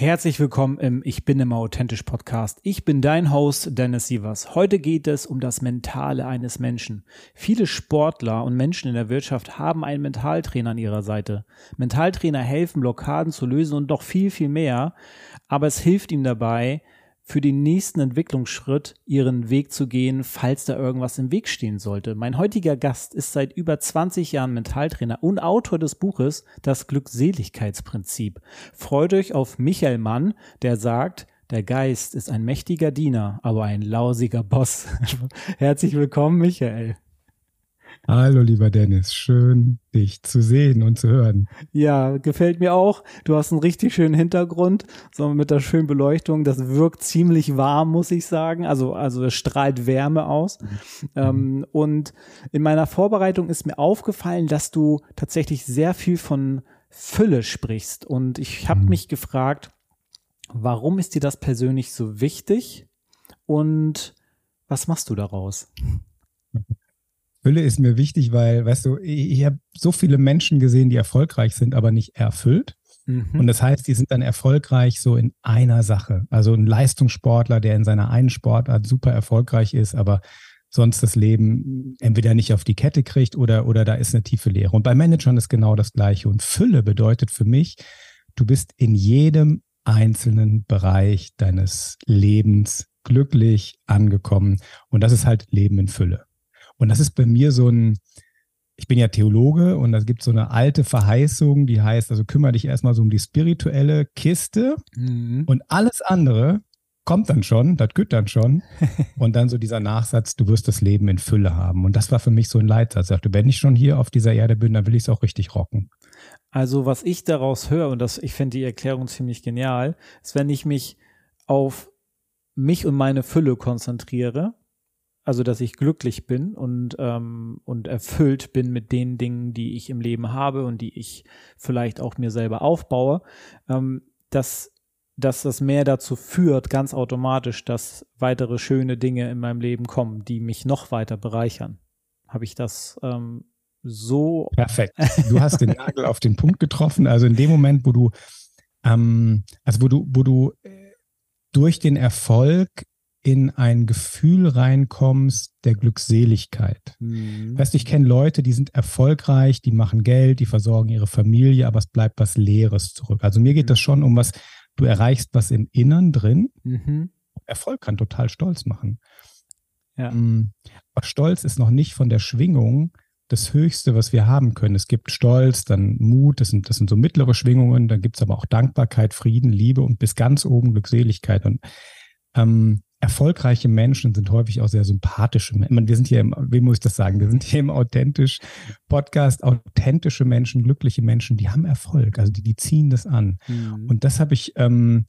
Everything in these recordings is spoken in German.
Herzlich willkommen im Ich bin immer authentisch Podcast. Ich bin dein Host Dennis Sievers. Heute geht es um das Mentale eines Menschen. Viele Sportler und Menschen in der Wirtschaft haben einen Mentaltrainer an ihrer Seite. Mentaltrainer helfen, Blockaden zu lösen und doch viel, viel mehr. Aber es hilft ihm dabei, für den nächsten Entwicklungsschritt ihren Weg zu gehen, falls da irgendwas im Weg stehen sollte. Mein heutiger Gast ist seit über 20 Jahren Mentaltrainer und Autor des Buches Das Glückseligkeitsprinzip. Freut euch auf Michael Mann, der sagt, der Geist ist ein mächtiger Diener, aber ein lausiger Boss. Herzlich willkommen, Michael. Hallo, lieber Dennis. Schön, dich zu sehen und zu hören. Ja, gefällt mir auch. Du hast einen richtig schönen Hintergrund, so mit der schönen Beleuchtung. Das wirkt ziemlich warm, muss ich sagen. Also, also es strahlt Wärme aus. Mhm. Ähm, und in meiner Vorbereitung ist mir aufgefallen, dass du tatsächlich sehr viel von Fülle sprichst. Und ich habe mhm. mich gefragt, warum ist dir das persönlich so wichtig? Und was machst du daraus? Fülle ist mir wichtig, weil, weißt du, ich, habe so viele Menschen gesehen, die erfolgreich sind, aber nicht erfüllt. Mhm. Und das heißt, die sind dann erfolgreich so in einer Sache. Also ein Leistungssportler, der in seiner einen Sportart super erfolgreich ist, aber sonst das Leben entweder nicht auf die Kette kriegt oder, oder da ist eine tiefe Lehre. Und bei Managern ist genau das Gleiche. Und Fülle bedeutet für mich, du bist in jedem einzelnen Bereich deines Lebens glücklich angekommen. Und das ist halt Leben in Fülle. Und das ist bei mir so ein, ich bin ja Theologe und da gibt so eine alte Verheißung, die heißt, also kümmere dich erstmal so um die spirituelle Kiste mhm. und alles andere kommt dann schon, das geht dann schon. und dann so dieser Nachsatz, du wirst das Leben in Fülle haben. Und das war für mich so ein Leitsatz. Ich sagte, wenn ich schon hier auf dieser Erde bin, dann will ich es auch richtig rocken. Also was ich daraus höre, und das, ich finde die Erklärung ziemlich genial, ist, wenn ich mich auf mich und meine Fülle konzentriere, also dass ich glücklich bin und, ähm, und erfüllt bin mit den Dingen, die ich im Leben habe und die ich vielleicht auch mir selber aufbaue, ähm, dass, dass das mehr dazu führt, ganz automatisch, dass weitere schöne Dinge in meinem Leben kommen, die mich noch weiter bereichern. Habe ich das ähm, so. Perfekt. Du hast den Nagel auf den Punkt getroffen. Also in dem Moment, wo du, ähm, also wo du, wo du äh, durch den Erfolg in ein Gefühl reinkommst der Glückseligkeit. Mhm. Weißt du, ich kenne Leute, die sind erfolgreich, die machen Geld, die versorgen ihre Familie, aber es bleibt was Leeres zurück. Also mir geht das schon um was, du erreichst was im Innern drin. Mhm. Erfolg kann total stolz machen. Ja. Mm, aber Stolz ist noch nicht von der Schwingung das Höchste, was wir haben können. Es gibt Stolz, dann Mut, das sind, das sind so mittlere Schwingungen, dann gibt es aber auch Dankbarkeit, Frieden, Liebe und bis ganz oben Glückseligkeit. Und ähm, erfolgreiche Menschen sind häufig auch sehr sympathische Menschen. Wir sind hier im, wie muss ich das sagen? Wir sind hier im authentisch Podcast, authentische Menschen, glückliche Menschen, die haben Erfolg, also die, die ziehen das an. Mhm. Und das habe ich, ähm,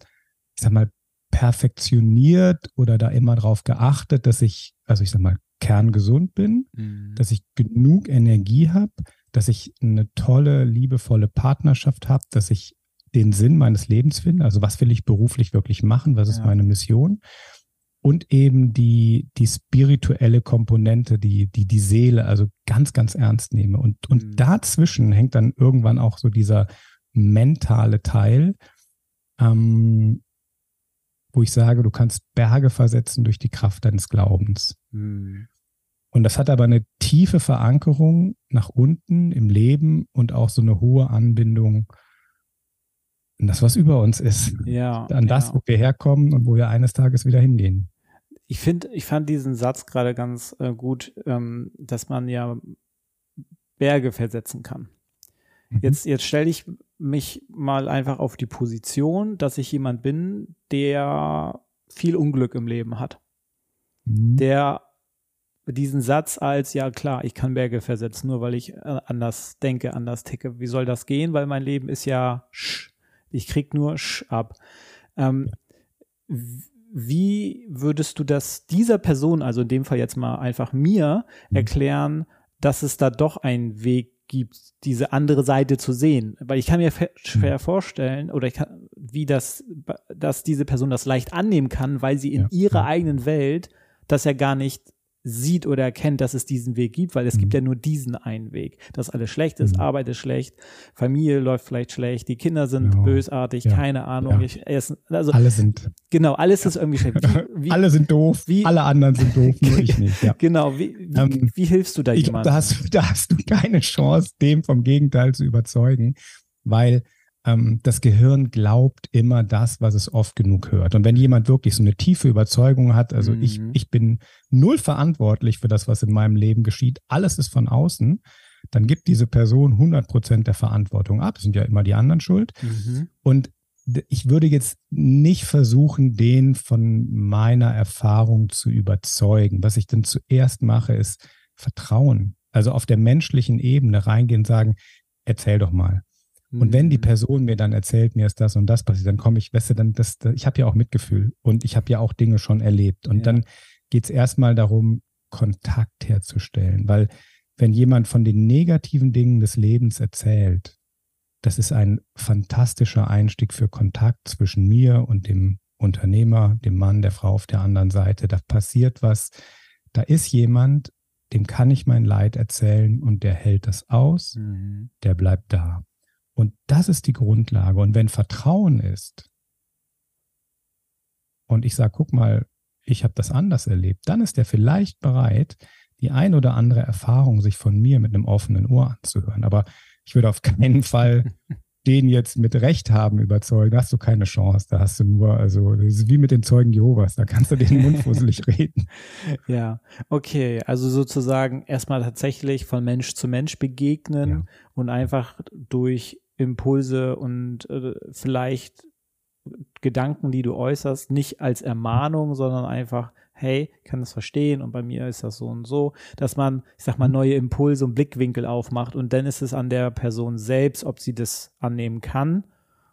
ich sag mal, perfektioniert oder da immer drauf geachtet, dass ich, also ich sag mal, kerngesund bin, mhm. dass ich genug Energie habe, dass ich eine tolle, liebevolle Partnerschaft habe, dass ich den Sinn meines Lebens finde. Also was will ich beruflich wirklich machen? Was ist meine Mission? Und eben die, die spirituelle Komponente, die, die, die Seele, also ganz, ganz ernst nehme. Und, und mhm. dazwischen hängt dann irgendwann auch so dieser mentale Teil, ähm, wo ich sage, du kannst Berge versetzen durch die Kraft deines Glaubens. Mhm. Und das hat aber eine tiefe Verankerung nach unten im Leben und auch so eine hohe Anbindung an das, was über uns ist. Ja. An das, ja. wo wir herkommen und wo wir eines Tages wieder hingehen. Ich finde, ich fand diesen Satz gerade ganz äh, gut, ähm, dass man ja Berge versetzen kann. Mhm. Jetzt, jetzt stelle ich mich mal einfach auf die Position, dass ich jemand bin, der viel Unglück im Leben hat. Mhm. Der diesen Satz als, ja klar, ich kann Berge versetzen, nur weil ich äh, anders denke, anders ticke. Wie soll das gehen? Weil mein Leben ist ja sch. Ich krieg nur sch ab. Ähm, wie würdest du das dieser Person, also in dem Fall jetzt mal einfach mir, mhm. erklären, dass es da doch einen Weg gibt, diese andere Seite zu sehen. Weil ich kann mir schwer mhm. vorstellen, oder ich kann, wie das, dass diese Person das leicht annehmen kann, weil sie in ja. ihrer eigenen Welt das ja gar nicht sieht oder erkennt, dass es diesen Weg gibt, weil es mhm. gibt ja nur diesen einen Weg. Dass alles schlecht ist, mhm. Arbeit ist schlecht, Familie läuft vielleicht schlecht, die Kinder sind ja. bösartig, ja. keine Ahnung. Ja. Ich, also, alle sind. Genau, alles ist irgendwie schlecht. Wie, wie, alle sind doof, wie, alle anderen sind doof, nur ich nicht. Genau, wie, wie, ähm, wie hilfst du da jemandem? Da hast, da hast du keine Chance, dem vom Gegenteil zu überzeugen, weil ähm, das Gehirn glaubt immer das, was es oft genug hört. Und wenn jemand wirklich so eine tiefe Überzeugung hat, also mhm. ich, ich bin null verantwortlich für das, was in meinem Leben geschieht, alles ist von außen, dann gibt diese Person 100 Prozent der Verantwortung ab. Das sind ja immer die anderen schuld. Mhm. Und ich würde jetzt nicht versuchen, den von meiner Erfahrung zu überzeugen. Was ich dann zuerst mache, ist Vertrauen. Also auf der menschlichen Ebene reingehen und sagen, erzähl doch mal. Und wenn die mhm. Person mir dann erzählt, mir ist das und das passiert, dann komme ich, weißt du, dann das, das ich habe ja auch Mitgefühl und ich habe ja auch Dinge schon erlebt. Und ja. dann geht es erstmal darum, Kontakt herzustellen. Weil wenn jemand von den negativen Dingen des Lebens erzählt, das ist ein fantastischer Einstieg für Kontakt zwischen mir und dem Unternehmer, dem Mann, der Frau auf der anderen Seite. Da passiert was. Da ist jemand, dem kann ich mein Leid erzählen und der hält das aus, mhm. der bleibt da. Und das ist die Grundlage. Und wenn Vertrauen ist, und ich sage, guck mal, ich habe das anders erlebt, dann ist er vielleicht bereit, die ein oder andere Erfahrung sich von mir mit einem offenen Ohr anzuhören. Aber ich würde auf keinen Fall den jetzt mit Recht haben überzeugen. Da hast du keine Chance. Da hast du nur, also das ist wie mit den Zeugen Jehovas, da kannst du den Mund fusselig reden. Ja, okay. Also sozusagen erstmal tatsächlich von Mensch zu Mensch begegnen ja. und einfach durch Impulse und äh, vielleicht Gedanken, die du äußerst, nicht als Ermahnung, sondern einfach, hey, ich kann das verstehen und bei mir ist das so und so, dass man, ich sag mal, mhm. neue Impulse und Blickwinkel aufmacht und dann ist es an der Person selbst, ob sie das annehmen kann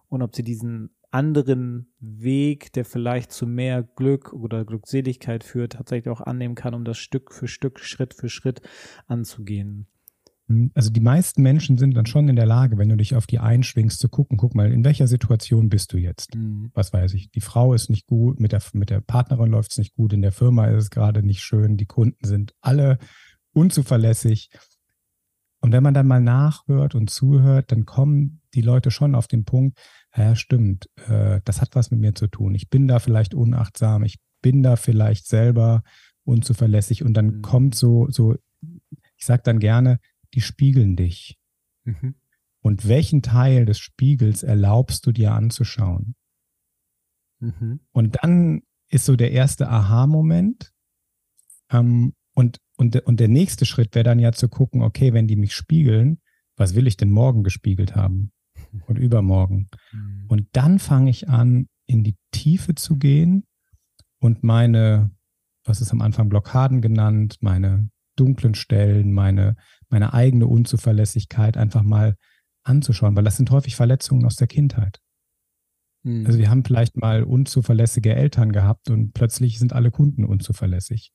und ob sie diesen anderen Weg, der vielleicht zu mehr Glück oder Glückseligkeit führt, tatsächlich auch annehmen kann, um das Stück für Stück, Schritt für Schritt anzugehen. Also die meisten Menschen sind dann schon in der Lage, wenn du dich auf die einschwingst, zu gucken, guck mal, in welcher Situation bist du jetzt? Mhm. Was weiß ich, die Frau ist nicht gut, mit der, mit der Partnerin läuft es nicht gut, in der Firma ist es gerade nicht schön, die Kunden sind alle unzuverlässig. Und wenn man dann mal nachhört und zuhört, dann kommen die Leute schon auf den Punkt, ja, stimmt, äh, das hat was mit mir zu tun. Ich bin da vielleicht unachtsam, ich bin da vielleicht selber unzuverlässig und dann mhm. kommt so, so, ich sage dann gerne, die spiegeln dich. Mhm. Und welchen Teil des Spiegels erlaubst du dir anzuschauen? Mhm. Und dann ist so der erste Aha-Moment. Ähm, und, und, und der nächste Schritt wäre dann ja zu gucken, okay, wenn die mich spiegeln, was will ich denn morgen gespiegelt haben? Und übermorgen. Mhm. Und dann fange ich an, in die Tiefe zu gehen und meine, was ist am Anfang Blockaden genannt, meine dunklen Stellen, meine meine eigene Unzuverlässigkeit einfach mal anzuschauen, weil das sind häufig Verletzungen aus der Kindheit. Mhm. Also wir haben vielleicht mal unzuverlässige Eltern gehabt und plötzlich sind alle Kunden unzuverlässig.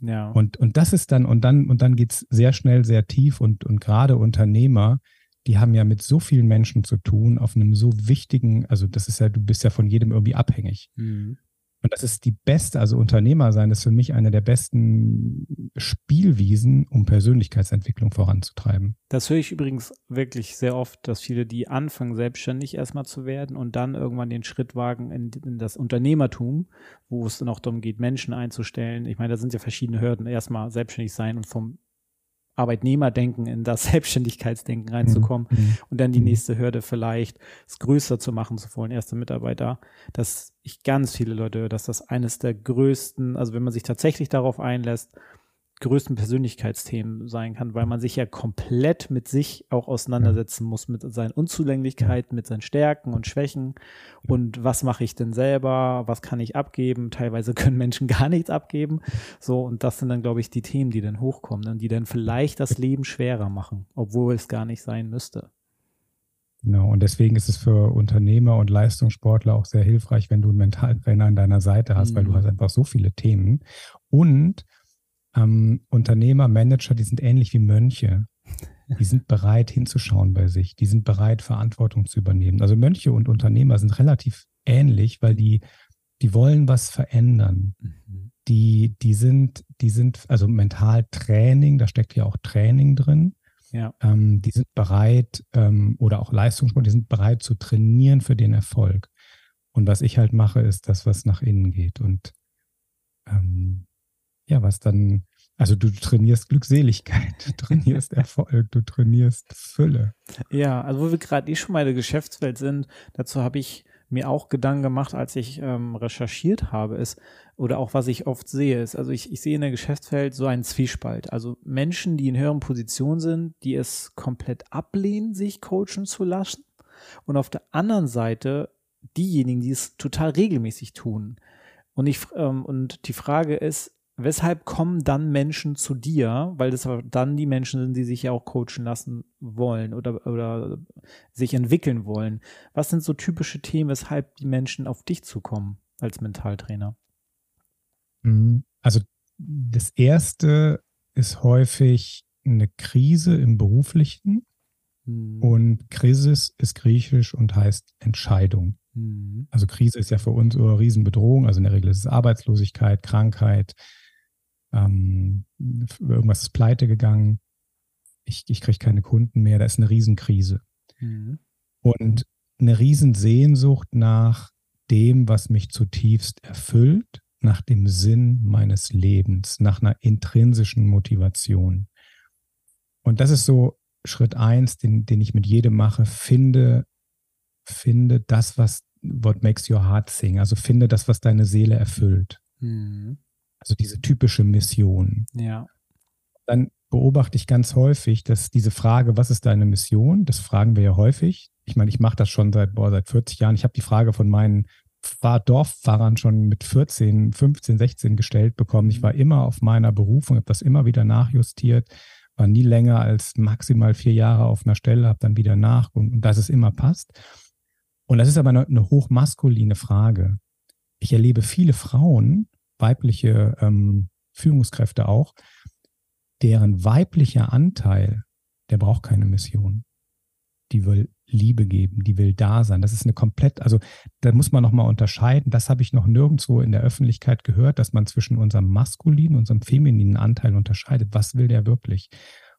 Ja. Und, und das ist dann, und dann, und dann geht's sehr schnell, sehr tief und, und gerade Unternehmer, die haben ja mit so vielen Menschen zu tun, auf einem so wichtigen, also das ist ja, du bist ja von jedem irgendwie abhängig. Mhm. Und das ist die beste, also Unternehmer sein ist für mich eine der besten Spielwiesen, um Persönlichkeitsentwicklung voranzutreiben. Das höre ich übrigens wirklich sehr oft, dass viele, die anfangen, selbstständig erstmal zu werden und dann irgendwann den Schritt wagen in, in das Unternehmertum, wo es dann auch darum geht, Menschen einzustellen. Ich meine, da sind ja verschiedene Hürden. Erstmal selbstständig sein und vom Arbeitnehmerdenken in das Selbstständigkeitsdenken reinzukommen mhm. mhm. und dann die mhm. nächste Hürde vielleicht es größer zu machen zu wollen, erste Mitarbeiter, dass ich ganz viele Leute höre, dass das eines der größten, also wenn man sich tatsächlich darauf einlässt, größten Persönlichkeitsthemen sein kann, weil man sich ja komplett mit sich auch auseinandersetzen muss, mit seinen Unzulänglichkeiten, mit seinen Stärken und Schwächen und was mache ich denn selber, was kann ich abgeben. Teilweise können Menschen gar nichts abgeben. So, und das sind dann, glaube ich, die Themen, die dann hochkommen und die dann vielleicht das Leben schwerer machen, obwohl es gar nicht sein müsste. Genau, und deswegen ist es für Unternehmer und Leistungssportler auch sehr hilfreich, wenn du einen Mentaltrainer an deiner Seite hast, mhm. weil du mhm. hast einfach so viele Themen. Und ähm, Unternehmer, Manager, die sind ähnlich wie Mönche. Die sind bereit hinzuschauen bei sich. Die sind bereit, Verantwortung zu übernehmen. Also Mönche und Unternehmer sind relativ ähnlich, weil die, die wollen was verändern. Mhm. Die, die sind, die sind, also Mentaltraining, da steckt ja auch Training drin. Ja. Ähm, die sind bereit, ähm, oder auch Leistungssport, die sind bereit zu trainieren für den Erfolg. Und was ich halt mache, ist das, was nach innen geht. Und ähm, ja, was dann, also du trainierst Glückseligkeit, du trainierst Erfolg, du trainierst Fülle. Ja, also wo wir gerade eh schon mal in der Geschäftswelt sind, dazu habe ich mir auch Gedanken gemacht, als ich ähm, recherchiert habe, ist, oder auch was ich oft sehe, ist, also ich, ich sehe in der Geschäftswelt so einen Zwiespalt. Also Menschen, die in höheren Positionen sind, die es komplett ablehnen, sich coachen zu lassen. Und auf der anderen Seite diejenigen, die es total regelmäßig tun. Und ich, ähm, und die Frage ist, weshalb kommen dann Menschen zu dir, weil das dann die Menschen sind, die sich ja auch coachen lassen wollen oder, oder sich entwickeln wollen. Was sind so typische Themen, weshalb die Menschen auf dich zukommen als Mentaltrainer? Mhm. Also das erste ist häufig eine Krise im beruflichen mhm. und Krisis ist griechisch und heißt Entscheidung. Mhm. Also Krise ist ja für uns eine Riesenbedrohung. Also in der Regel ist es Arbeitslosigkeit, Krankheit, ähm, irgendwas ist pleite gegangen, ich, ich kriege keine Kunden mehr, da ist eine Riesenkrise. Mhm. Und eine Riesensehnsucht nach dem, was mich zutiefst erfüllt, nach dem Sinn meines Lebens, nach einer intrinsischen Motivation. Und das ist so Schritt eins, den, den ich mit jedem mache, finde, finde das, was what makes your heart sing, also finde das, was deine Seele erfüllt. Mhm. Also diese typische Mission. Ja. Dann beobachte ich ganz häufig, dass diese Frage, was ist deine Mission, das fragen wir ja häufig. Ich meine, ich mache das schon seit, boah, seit 40 Jahren. Ich habe die Frage von meinen Dorffahrern schon mit 14, 15, 16 gestellt bekommen. Ich war mhm. immer auf meiner Berufung, habe das immer wieder nachjustiert, war nie länger als maximal vier Jahre auf einer Stelle, habe dann wieder nach und, und dass es immer passt. Und das ist aber eine, eine hochmaskuline Frage. Ich erlebe viele Frauen, weibliche ähm, Führungskräfte auch, deren weiblicher Anteil, der braucht keine Mission. Die will Liebe geben, die will da sein. Das ist eine komplett, also da muss man nochmal unterscheiden. Das habe ich noch nirgendwo in der Öffentlichkeit gehört, dass man zwischen unserem maskulinen und unserem femininen Anteil unterscheidet. Was will der wirklich?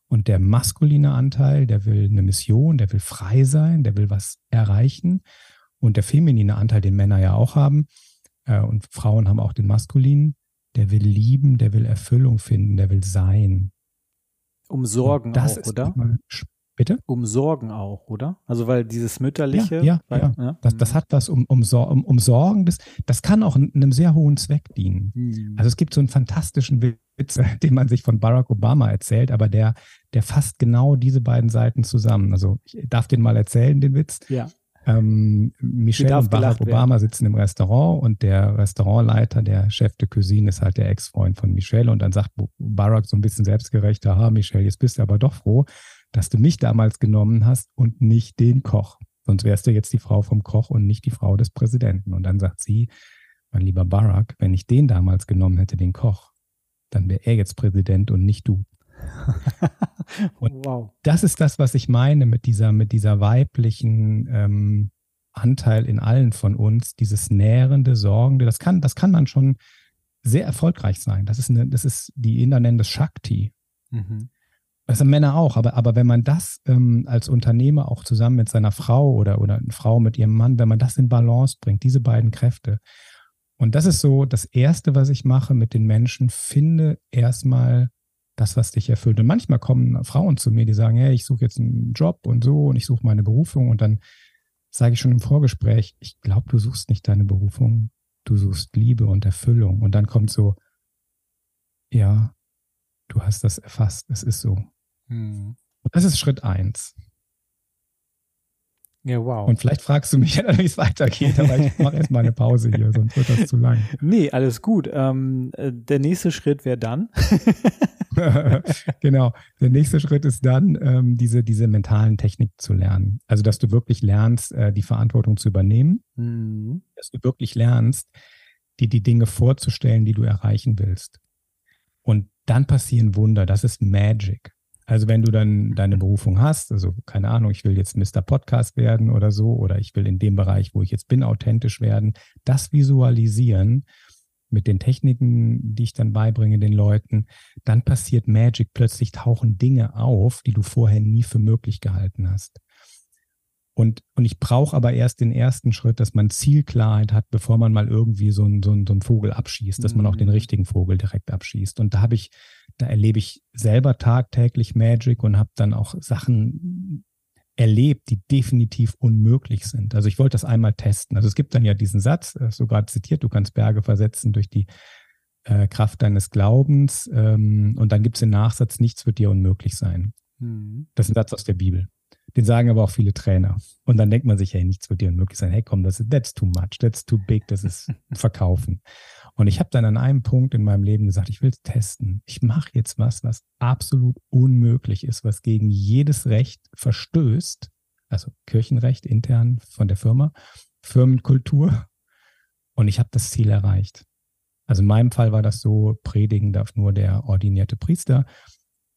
Und der maskuline Anteil, der will eine Mission, der will frei sein, der will was erreichen. Und der feminine Anteil, den Männer ja auch haben, und Frauen haben auch den maskulinen, der will lieben, der will Erfüllung finden, der will sein. Um Sorgen auch, oder? Bitte? Um Sorgen auch, oder? Also weil dieses mütterliche. Ja, ja, weil, ja. ja. Das, das, mhm. hat was um, um, um, um Sorgen. Das, das kann auch einem sehr hohen Zweck dienen. Mhm. Also es gibt so einen fantastischen Witz, den man sich von Barack Obama erzählt, aber der, der fasst genau diese beiden Seiten zusammen. Also ich darf den mal erzählen, den Witz. Ja. Ähm, Michelle und Barack Obama werden. sitzen im Restaurant und der Restaurantleiter, der Chef de Cuisine, ist halt der Ex-Freund von Michelle und dann sagt Barack so ein bisschen selbstgerechter, ha, Michelle, jetzt bist du aber doch froh, dass du mich damals genommen hast und nicht den Koch. Sonst wärst du jetzt die Frau vom Koch und nicht die Frau des Präsidenten. Und dann sagt sie, mein lieber Barack, wenn ich den damals genommen hätte, den Koch, dann wäre er jetzt Präsident und nicht du. Und wow. das ist das, was ich meine mit dieser, mit dieser weiblichen ähm, Anteil in allen von uns, dieses nährende, sorgende, das kann, das kann dann schon sehr erfolgreich sein. Das ist eine, das ist, die Inder nennen das Shakti. Mhm. Das sind Männer auch, aber, aber wenn man das ähm, als Unternehmer auch zusammen mit seiner Frau oder, oder eine Frau mit ihrem Mann, wenn man das in Balance bringt, diese beiden Kräfte. Und das ist so das Erste, was ich mache mit den Menschen, finde erstmal das, was dich erfüllt. Und manchmal kommen Frauen zu mir, die sagen, hey, ich suche jetzt einen Job und so und ich suche meine Berufung. Und dann sage ich schon im Vorgespräch, ich glaube, du suchst nicht deine Berufung, du suchst Liebe und Erfüllung. Und dann kommt so, ja, Du hast das erfasst. Es ist so. Mhm. Das ist Schritt eins. Ja, wow. Und vielleicht fragst du mich ja, wie es weitergeht, aber ich mache erstmal eine Pause hier, sonst wird das zu lang. Nee, alles gut. Ähm, äh, der nächste Schritt wäre dann. genau. Der nächste Schritt ist dann, ähm, diese, diese mentalen Technik zu lernen. Also, dass du wirklich lernst, äh, die Verantwortung zu übernehmen. Mhm. Dass du wirklich lernst, dir die Dinge vorzustellen, die du erreichen willst. Und dann passieren Wunder. Das ist Magic. Also wenn du dann deine Berufung hast, also keine Ahnung, ich will jetzt Mr. Podcast werden oder so, oder ich will in dem Bereich, wo ich jetzt bin, authentisch werden, das visualisieren mit den Techniken, die ich dann beibringe den Leuten, dann passiert Magic. Plötzlich tauchen Dinge auf, die du vorher nie für möglich gehalten hast. Und, und ich brauche aber erst den ersten Schritt, dass man Zielklarheit hat, bevor man mal irgendwie so einen so so einen Vogel abschießt, dass man auch den mhm. richtigen Vogel direkt abschießt. Und da habe ich, da erlebe ich selber tagtäglich Magic und habe dann auch Sachen erlebt, die definitiv unmöglich sind. Also ich wollte das einmal testen. Also es gibt dann ja diesen Satz, so gerade zitiert, du kannst Berge versetzen durch die äh, Kraft deines Glaubens. Ähm, und dann gibt es den Nachsatz, nichts wird dir unmöglich sein. Mhm. Das ist ein Satz aus der Bibel. Den sagen aber auch viele Trainer. Und dann denkt man sich, hey, nichts wird dir unmöglich sein. Hey, komm, das ist, that's too much, that's too big, das ist Verkaufen. Und ich habe dann an einem Punkt in meinem Leben gesagt, ich will es testen. Ich mache jetzt was, was absolut unmöglich ist, was gegen jedes Recht verstößt. Also Kirchenrecht intern von der Firma, Firmenkultur. Und ich habe das Ziel erreicht. Also in meinem Fall war das so, predigen darf nur der ordinierte Priester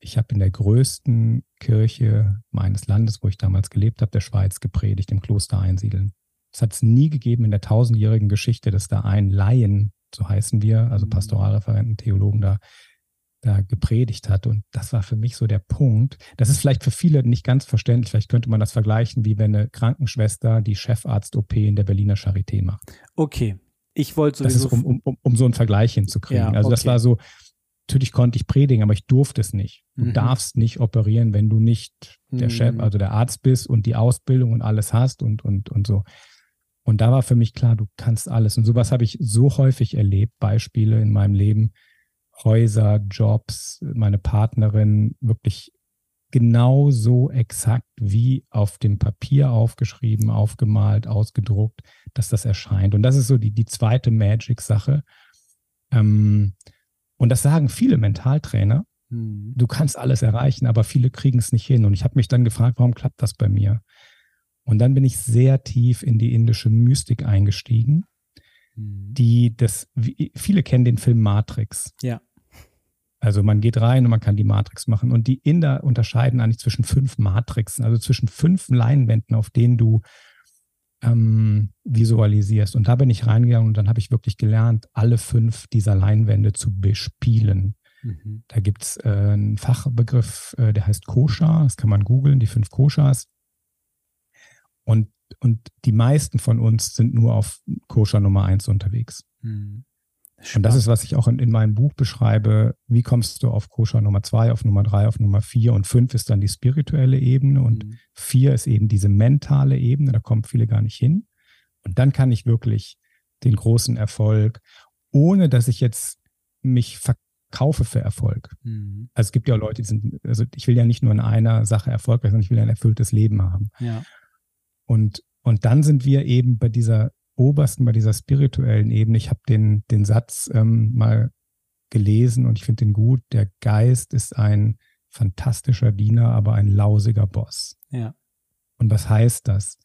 ich habe in der größten Kirche meines Landes, wo ich damals gelebt habe, der Schweiz, gepredigt, im Kloster Einsiedeln. Es hat es nie gegeben in der tausendjährigen Geschichte, dass da ein Laien, so heißen wir, also mhm. Pastoralreferenten, Theologen da, da gepredigt hat. Und das war für mich so der Punkt. Das ist vielleicht für viele nicht ganz verständlich. Vielleicht könnte man das vergleichen, wie wenn eine Krankenschwester die Chefarzt-OP in der Berliner Charité macht. Okay. Ich wollte sowieso. Das ist, um, um, um, so einen Vergleich hinzukriegen. Ja, also okay. das war so, natürlich konnte ich predigen, aber ich durfte es nicht. Du mhm. darfst nicht operieren, wenn du nicht der mhm. Chef, also der Arzt bist und die Ausbildung und alles hast und, und, und so. Und da war für mich klar, du kannst alles. Und sowas habe ich so häufig erlebt, Beispiele in meinem Leben, Häuser, Jobs, meine Partnerin, wirklich genau so exakt wie auf dem Papier aufgeschrieben, aufgemalt, ausgedruckt, dass das erscheint. Und das ist so die, die zweite Magic-Sache. Ähm, und das sagen viele Mentaltrainer. Mhm. Du kannst alles erreichen, aber viele kriegen es nicht hin. Und ich habe mich dann gefragt, warum klappt das bei mir? Und dann bin ich sehr tief in die indische Mystik eingestiegen, mhm. die das, viele kennen den Film Matrix. Ja. Also man geht rein und man kann die Matrix machen. Und die Inder unterscheiden eigentlich zwischen fünf Matrixen, also zwischen fünf Leinwänden, auf denen du ähm, visualisierst. Und da bin ich reingegangen und dann habe ich wirklich gelernt, alle fünf dieser Leinwände zu bespielen. Mhm. Da gibt es äh, einen Fachbegriff, äh, der heißt Kosha. Das kann man googeln, die fünf Koshas. Und, und die meisten von uns sind nur auf Kosha Nummer eins unterwegs. Mhm. Spannend. Und das ist, was ich auch in, in, meinem Buch beschreibe. Wie kommst du auf Koscher Nummer zwei, auf Nummer drei, auf Nummer vier und fünf ist dann die spirituelle Ebene und mhm. vier ist eben diese mentale Ebene. Da kommen viele gar nicht hin. Und dann kann ich wirklich den großen Erfolg, ohne dass ich jetzt mich verkaufe für Erfolg. Mhm. Also es gibt ja Leute, die sind, also ich will ja nicht nur in einer Sache erfolgreich, sondern ich will ein erfülltes Leben haben. Ja. Und, und dann sind wir eben bei dieser obersten, bei dieser spirituellen Ebene, ich habe den, den Satz ähm, mal gelesen und ich finde den gut, der Geist ist ein fantastischer Diener, aber ein lausiger Boss. Ja. Und was heißt das?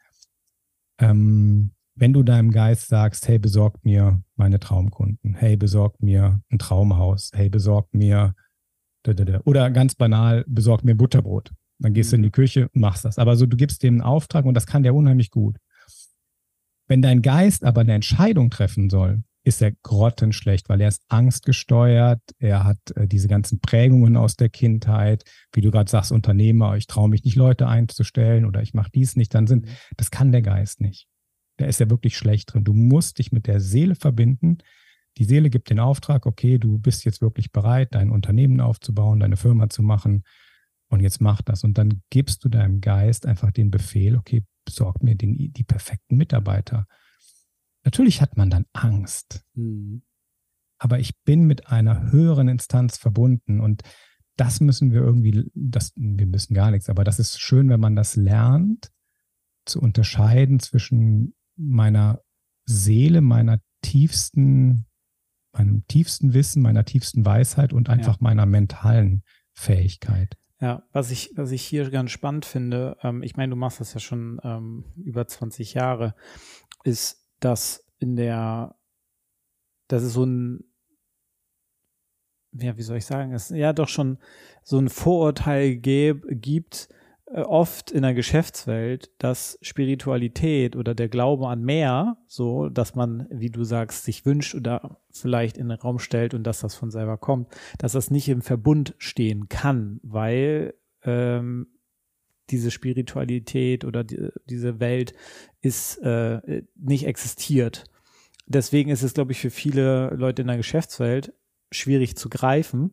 Ähm, wenn du deinem Geist sagst, hey, besorgt mir meine Traumkunden, hey, besorgt mir ein Traumhaus, hey, besorgt mir oder ganz banal, besorgt mir Butterbrot. Dann gehst du in die mhm. Küche und machst das. Aber so, du gibst dem einen Auftrag und das kann der unheimlich gut. Wenn dein Geist aber eine Entscheidung treffen soll, ist er grottenschlecht, weil er ist angstgesteuert, er hat äh, diese ganzen Prägungen aus der Kindheit, wie du gerade sagst, Unternehmer, ich traue mich nicht, Leute einzustellen oder ich mache dies nicht, dann sind, mhm. das kann der Geist nicht. Da ist er wirklich schlecht drin. Du musst dich mit der Seele verbinden. Die Seele gibt den Auftrag, okay, du bist jetzt wirklich bereit, dein Unternehmen aufzubauen, deine Firma zu machen und jetzt mach das. Und dann gibst du deinem Geist einfach den Befehl, okay, besorgt mir den, die perfekten Mitarbeiter. Natürlich hat man dann Angst. Mhm. Aber ich bin mit einer höheren Instanz verbunden und das müssen wir irgendwie, das, wir müssen gar nichts, aber das ist schön, wenn man das lernt, zu unterscheiden zwischen meiner Seele, meiner tiefsten, meinem tiefsten Wissen, meiner tiefsten Weisheit und einfach ja. meiner mentalen Fähigkeit. Ja, was ich, was ich hier ganz spannend finde, ähm, ich meine, du machst das ja schon ähm, über 20 Jahre, ist, dass in der, dass es so ein, ja, wie soll ich sagen, es ja doch schon so ein Vorurteil gäb, gibt, oft in der Geschäftswelt, dass Spiritualität oder der Glaube an mehr, so, dass man, wie du sagst, sich wünscht oder vielleicht in den Raum stellt und dass das von selber kommt, dass das nicht im Verbund stehen kann, weil ähm, diese Spiritualität oder die, diese Welt ist äh, nicht existiert. Deswegen ist es, glaube ich, für viele Leute in der Geschäftswelt schwierig zu greifen,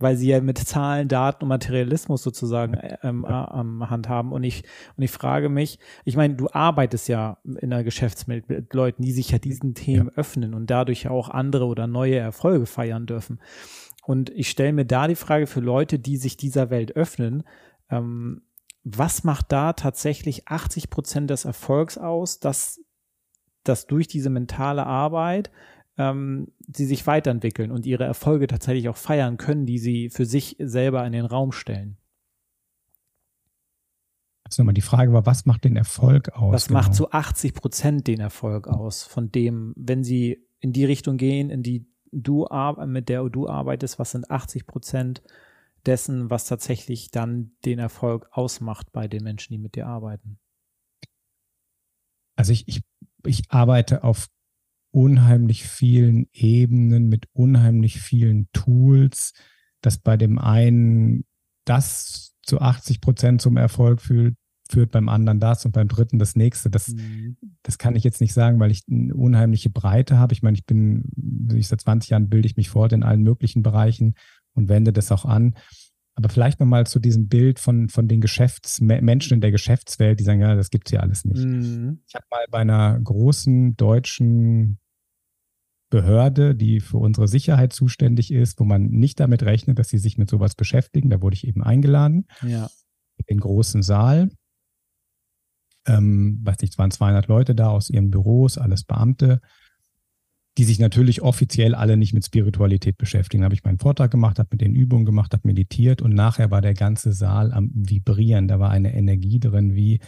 weil sie ja mit Zahlen, Daten und Materialismus sozusagen ähm, am Hand haben. Und ich, und ich frage mich, ich meine, du arbeitest ja in der Geschäftswelt mit Leuten, die sich ja diesen Themen ja. öffnen und dadurch auch andere oder neue Erfolge feiern dürfen. Und ich stelle mir da die Frage für Leute, die sich dieser Welt öffnen, ähm, was macht da tatsächlich 80 Prozent des Erfolgs aus, dass, dass durch diese mentale Arbeit ähm, sie sich weiterentwickeln und ihre Erfolge tatsächlich auch feiern können, die sie für sich selber in den Raum stellen. Also nochmal die Frage war, was macht den Erfolg aus? Was genau? macht zu 80 Prozent den Erfolg aus, von dem, wenn sie in die Richtung gehen, in die du mit der du arbeitest, was sind 80 Prozent dessen, was tatsächlich dann den Erfolg ausmacht bei den Menschen, die mit dir arbeiten? Also ich, ich, ich arbeite auf unheimlich vielen Ebenen, mit unheimlich vielen Tools, dass bei dem einen das zu 80 Prozent zum Erfolg führt, führt beim anderen das und beim dritten das nächste. Das, mhm. das kann ich jetzt nicht sagen, weil ich eine unheimliche Breite habe. Ich meine, ich bin, ich seit 20 Jahren bilde ich mich fort in allen möglichen Bereichen und wende das auch an. Aber vielleicht nochmal zu diesem Bild von, von den Geschäftsmenschen in der Geschäftswelt, die sagen, ja, das gibt's ja alles nicht. Mhm. Ich habe mal bei einer großen deutschen Behörde, die für unsere Sicherheit zuständig ist, wo man nicht damit rechnet, dass sie sich mit sowas beschäftigen. Da wurde ich eben eingeladen. Ja. In den großen Saal. Ähm, weiß nicht, es waren 200 Leute da aus ihren Büros, alles Beamte, die sich natürlich offiziell alle nicht mit Spiritualität beschäftigen. Da habe ich meinen Vortrag gemacht, habe mit den Übungen gemacht, habe meditiert und nachher war der ganze Saal am Vibrieren. Da war eine Energie drin, wie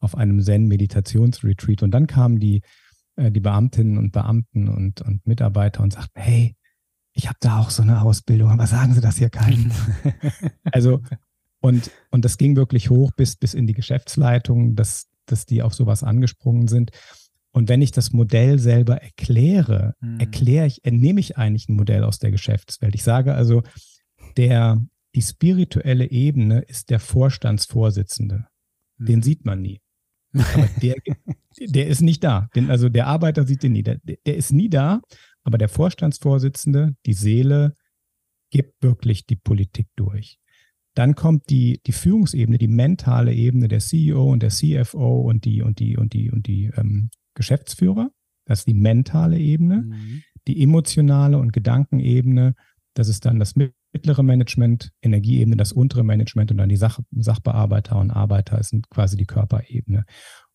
auf einem Zen-Meditationsretreat. Und dann kamen die äh, die Beamtinnen und Beamten und, und Mitarbeiter und sagten, hey, ich habe da auch so eine Ausbildung, aber sagen Sie das hier keinem. also, und, und das ging wirklich hoch bis, bis in die Geschäftsleitung, dass, dass die auf sowas angesprungen sind. Und wenn ich das Modell selber erkläre, mhm. erkläre ich, entnehme ich eigentlich ein Modell aus der Geschäftswelt. Ich sage also, der, die spirituelle Ebene ist der Vorstandsvorsitzende. Mhm. Den sieht man nie. Aber der, der ist nicht da. Den, also der Arbeiter sieht den nie. Der, der ist nie da, aber der Vorstandsvorsitzende, die Seele, gibt wirklich die Politik durch. Dann kommt die, die Führungsebene, die mentale Ebene, der CEO und der CFO und die, und die, und die, und die ähm, Geschäftsführer. Das ist die mentale Ebene. Mhm. Die emotionale und Gedankenebene, das ist dann das mittlere Management, Energieebene, das untere Management und dann die Sach Sachbearbeiter und Arbeiter sind quasi die Körperebene.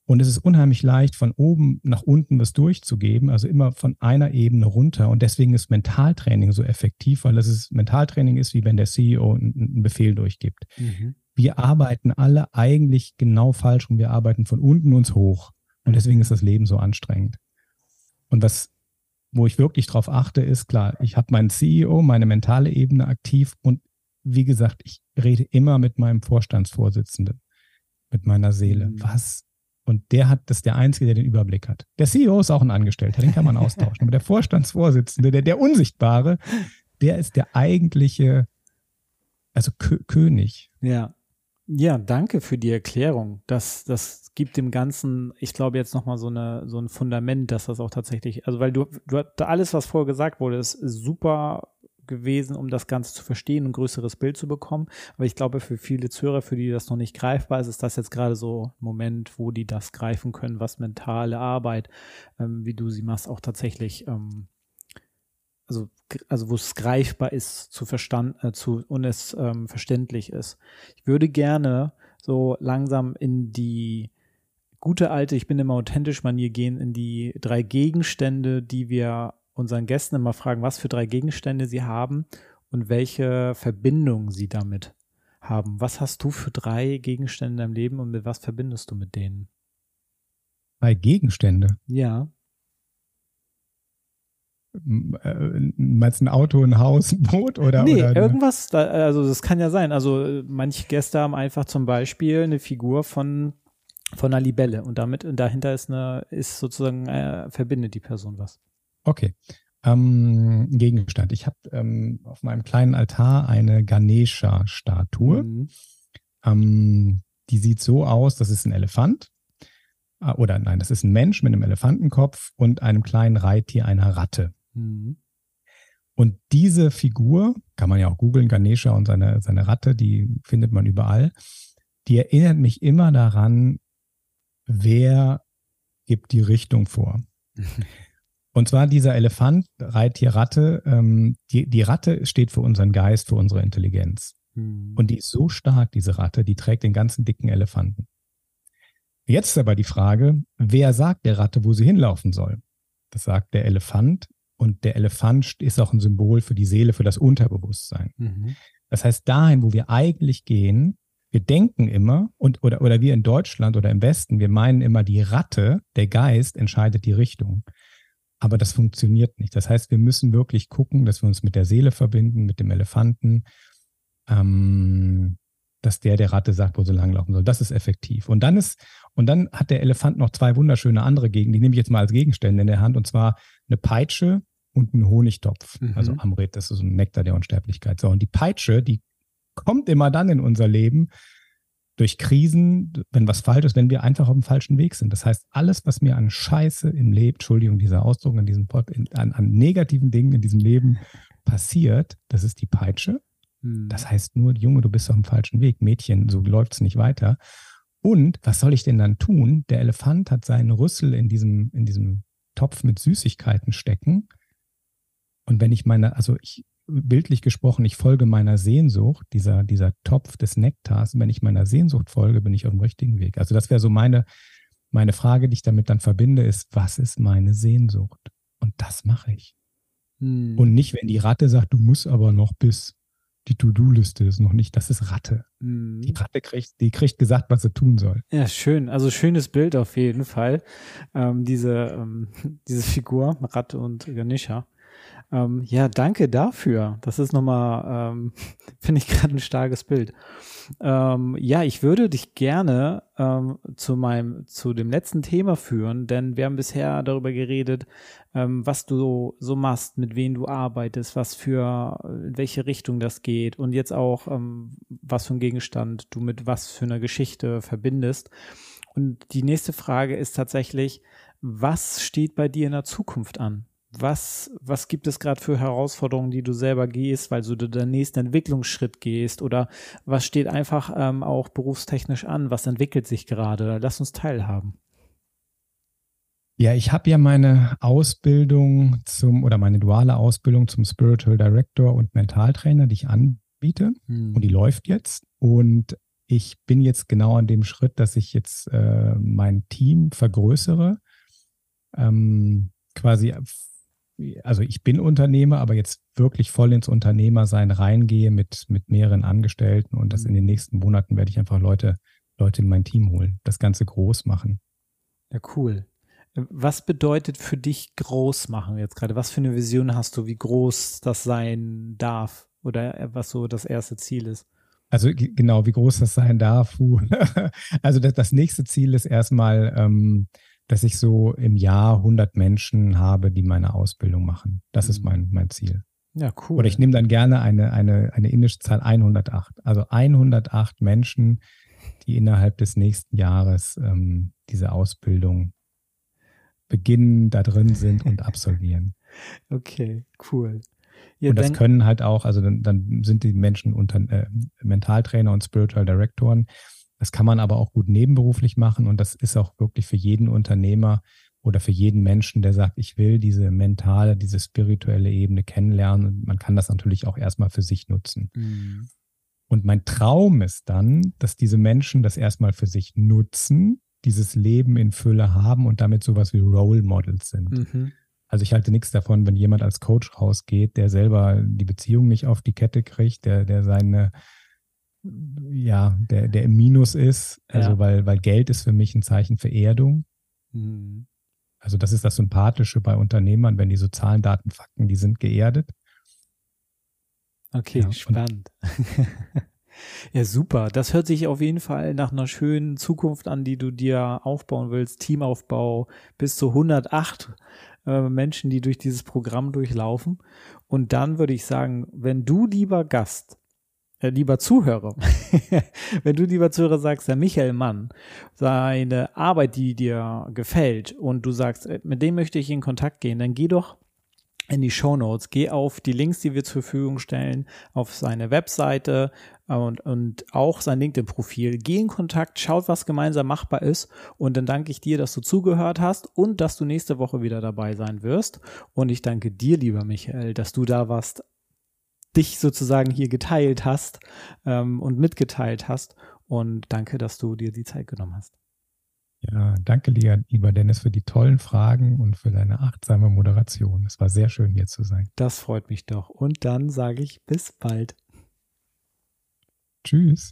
Und es ist unheimlich leicht, von oben nach unten was durchzugeben, also immer von einer Ebene runter. Und deswegen ist Mentaltraining so effektiv, weil es ist, Mentaltraining ist, wie wenn der CEO einen Befehl durchgibt. Mhm. Wir arbeiten alle eigentlich genau falsch und wir arbeiten von unten uns hoch. Und deswegen ist das Leben so anstrengend. Und was, wo ich wirklich drauf achte, ist klar, ich habe meinen CEO, meine mentale Ebene aktiv und wie gesagt, ich rede immer mit meinem Vorstandsvorsitzenden, mit meiner Seele. Mhm. Was und der hat, das ist der Einzige, der den Überblick hat. Der CEO ist auch ein Angestellter, den kann man austauschen. Aber der Vorstandsvorsitzende, der, der Unsichtbare, der ist der eigentliche, also Kö König. Ja. Ja, danke für die Erklärung. Das, das gibt dem Ganzen, ich glaube, jetzt nochmal so, eine, so ein Fundament, dass das auch tatsächlich, also weil du, du alles, was vorher gesagt wurde, ist super gewesen, um das Ganze zu verstehen und ein größeres Bild zu bekommen. Aber ich glaube, für viele Zuhörer, für die das noch nicht greifbar ist, ist das jetzt gerade so ein Moment, wo die das greifen können, was mentale Arbeit, ähm, wie du sie machst, auch tatsächlich ähm, also, also wo es greifbar ist, zu verstanden, äh, zu, und es ähm, verständlich ist. Ich würde gerne so langsam in die gute alte, ich bin immer authentisch Manier gehen, in die drei Gegenstände, die wir unseren Gästen immer fragen, was für drei Gegenstände sie haben und welche Verbindung sie damit haben. Was hast du für drei Gegenstände in deinem Leben und mit was verbindest du mit denen? Drei Gegenstände? Ja. Äh, meinst du ein Auto, ein Haus, ein Boot oder? Nee, oder irgendwas, da, also das kann ja sein. Also manche Gäste haben einfach zum Beispiel eine Figur von, von einer Libelle und damit dahinter ist eine, ist sozusagen, äh, verbindet die Person was. Okay. Ähm, Gegenstand. Ich habe ähm, auf meinem kleinen Altar eine Ganesha-Statue. Mhm. Ähm, die sieht so aus, das ist ein Elefant. Äh, oder nein, das ist ein Mensch mit einem Elefantenkopf und einem kleinen Reittier, einer Ratte. Mhm. Und diese Figur, kann man ja auch googeln, Ganesha und seine, seine Ratte, die findet man überall, die erinnert mich immer daran, wer gibt die Richtung vor. Und zwar dieser Elefant, Reittier, Ratte, ähm, die, die Ratte steht für unseren Geist, für unsere Intelligenz. Mhm. Und die ist so stark, diese Ratte, die trägt den ganzen dicken Elefanten. Jetzt ist aber die Frage, wer sagt der Ratte, wo sie hinlaufen soll? Das sagt der Elefant. Und der Elefant ist auch ein Symbol für die Seele, für das Unterbewusstsein. Mhm. Das heißt, dahin, wo wir eigentlich gehen, wir denken immer, und, oder, oder wir in Deutschland oder im Westen, wir meinen immer, die Ratte, der Geist, entscheidet die Richtung. Aber das funktioniert nicht. Das heißt, wir müssen wirklich gucken, dass wir uns mit der Seele verbinden, mit dem Elefanten, ähm, dass der der Ratte sagt, wo sie langlaufen soll. Das ist effektiv. Und dann ist, und dann hat der Elefant noch zwei wunderschöne andere Gegend, die nehme ich jetzt mal als Gegenstände in der Hand, und zwar eine Peitsche und ein Honigtopf. Mhm. Also Amrit, das ist so ein Nektar der Unsterblichkeit. So, und die Peitsche, die kommt immer dann in unser Leben durch Krisen, wenn was falsch ist, wenn wir einfach auf dem falschen Weg sind. Das heißt, alles, was mir an Scheiße im Leben, Entschuldigung, dieser Ausdruck in diesem Pod, in, an, an negativen Dingen in diesem Leben passiert, das ist die Peitsche. Mhm. Das heißt nur, Junge, du bist auf dem falschen Weg. Mädchen, so läuft es nicht weiter. Und was soll ich denn dann tun? Der Elefant hat seinen Rüssel in diesem, in diesem Topf mit Süßigkeiten stecken. Und wenn ich meine, also ich, bildlich gesprochen, ich folge meiner Sehnsucht, dieser, dieser Topf des Nektars, wenn ich meiner Sehnsucht folge, bin ich auf dem richtigen Weg. Also das wäre so meine, meine Frage, die ich damit dann verbinde, ist, was ist meine Sehnsucht? Und das mache ich. Hm. Und nicht, wenn die Ratte sagt, du musst aber noch bis die To-Do-Liste ist noch nicht, das ist Ratte. Hm. Die Ratte kriegt, die kriegt gesagt, was sie tun soll. Ja, schön. Also schönes Bild auf jeden Fall. Ähm, diese, ähm, diese Figur, Ratte und Ganesha. Ähm, ja, danke dafür. Das ist nochmal, ähm, finde ich gerade ein starkes Bild. Ähm, ja, ich würde dich gerne ähm, zu meinem, zu dem letzten Thema führen, denn wir haben bisher darüber geredet, ähm, was du so machst, mit wem du arbeitest, was für, in welche Richtung das geht und jetzt auch, ähm, was für ein Gegenstand du mit was für einer Geschichte verbindest. Und die nächste Frage ist tatsächlich, was steht bei dir in der Zukunft an? Was, was gibt es gerade für Herausforderungen, die du selber gehst, weil du den nächsten Entwicklungsschritt gehst oder was steht einfach ähm, auch berufstechnisch an, was entwickelt sich gerade? Lass uns teilhaben. Ja, ich habe ja meine Ausbildung zum oder meine duale Ausbildung zum Spiritual Director und Mentaltrainer, die ich anbiete hm. und die läuft jetzt und ich bin jetzt genau an dem Schritt, dass ich jetzt äh, mein Team vergrößere. Ähm, quasi also ich bin Unternehmer, aber jetzt wirklich voll ins Unternehmersein reingehe mit, mit mehreren Angestellten und das in den nächsten Monaten werde ich einfach Leute, Leute in mein Team holen, das Ganze groß machen. Ja, cool. Was bedeutet für dich groß machen jetzt gerade? Was für eine Vision hast du, wie groß das sein darf oder was so das erste Ziel ist? Also genau, wie groß das sein darf. also das, das nächste Ziel ist erstmal ähm, dass ich so im Jahr 100 Menschen habe, die meine Ausbildung machen. Das mhm. ist mein, mein Ziel. Ja, cool. Oder ich nehme dann gerne eine, eine, eine indische Zahl 108. Also 108 Menschen, die innerhalb des nächsten Jahres ähm, diese Ausbildung beginnen, da drin sind und absolvieren. Okay, cool. Ja, und das können halt auch, also dann, dann sind die Menschen unter äh, Mentaltrainer und Spiritual Directoren. Das kann man aber auch gut nebenberuflich machen und das ist auch wirklich für jeden Unternehmer oder für jeden Menschen, der sagt, ich will diese mentale, diese spirituelle Ebene kennenlernen. Man kann das natürlich auch erstmal für sich nutzen. Mhm. Und mein Traum ist dann, dass diese Menschen das erstmal für sich nutzen, dieses Leben in Fülle haben und damit sowas wie Role Models sind. Mhm. Also ich halte nichts davon, wenn jemand als Coach rausgeht, der selber die Beziehung nicht auf die Kette kriegt, der, der seine, ja, der, der im Minus ist. Also ja. weil, weil Geld ist für mich ein Zeichen für Erdung. Mhm. Also das ist das Sympathische bei Unternehmern, wenn die so Zahlen, Daten, Fakten, die sind geerdet. Okay, ja, spannend. ja, super. Das hört sich auf jeden Fall nach einer schönen Zukunft an, die du dir aufbauen willst. Teamaufbau bis zu 108 äh, Menschen, die durch dieses Programm durchlaufen. Und dann würde ich sagen, wenn du lieber Gast lieber Zuhörer, wenn du lieber Zuhörer sagst, der Michael Mann, seine Arbeit, die dir gefällt und du sagst, äh, mit dem möchte ich in Kontakt gehen, dann geh doch in die Show Notes, geh auf die Links, die wir zur Verfügung stellen, auf seine Webseite und, und auch sein LinkedIn-Profil. Geh in Kontakt, schaut, was gemeinsam machbar ist und dann danke ich dir, dass du zugehört hast und dass du nächste Woche wieder dabei sein wirst. Und ich danke dir, lieber Michael, dass du da warst dich sozusagen hier geteilt hast ähm, und mitgeteilt hast. Und danke, dass du dir die Zeit genommen hast. Ja, danke, lieber Dennis, für die tollen Fragen und für deine achtsame Moderation. Es war sehr schön, hier zu sein. Das freut mich doch. Und dann sage ich bis bald. Tschüss.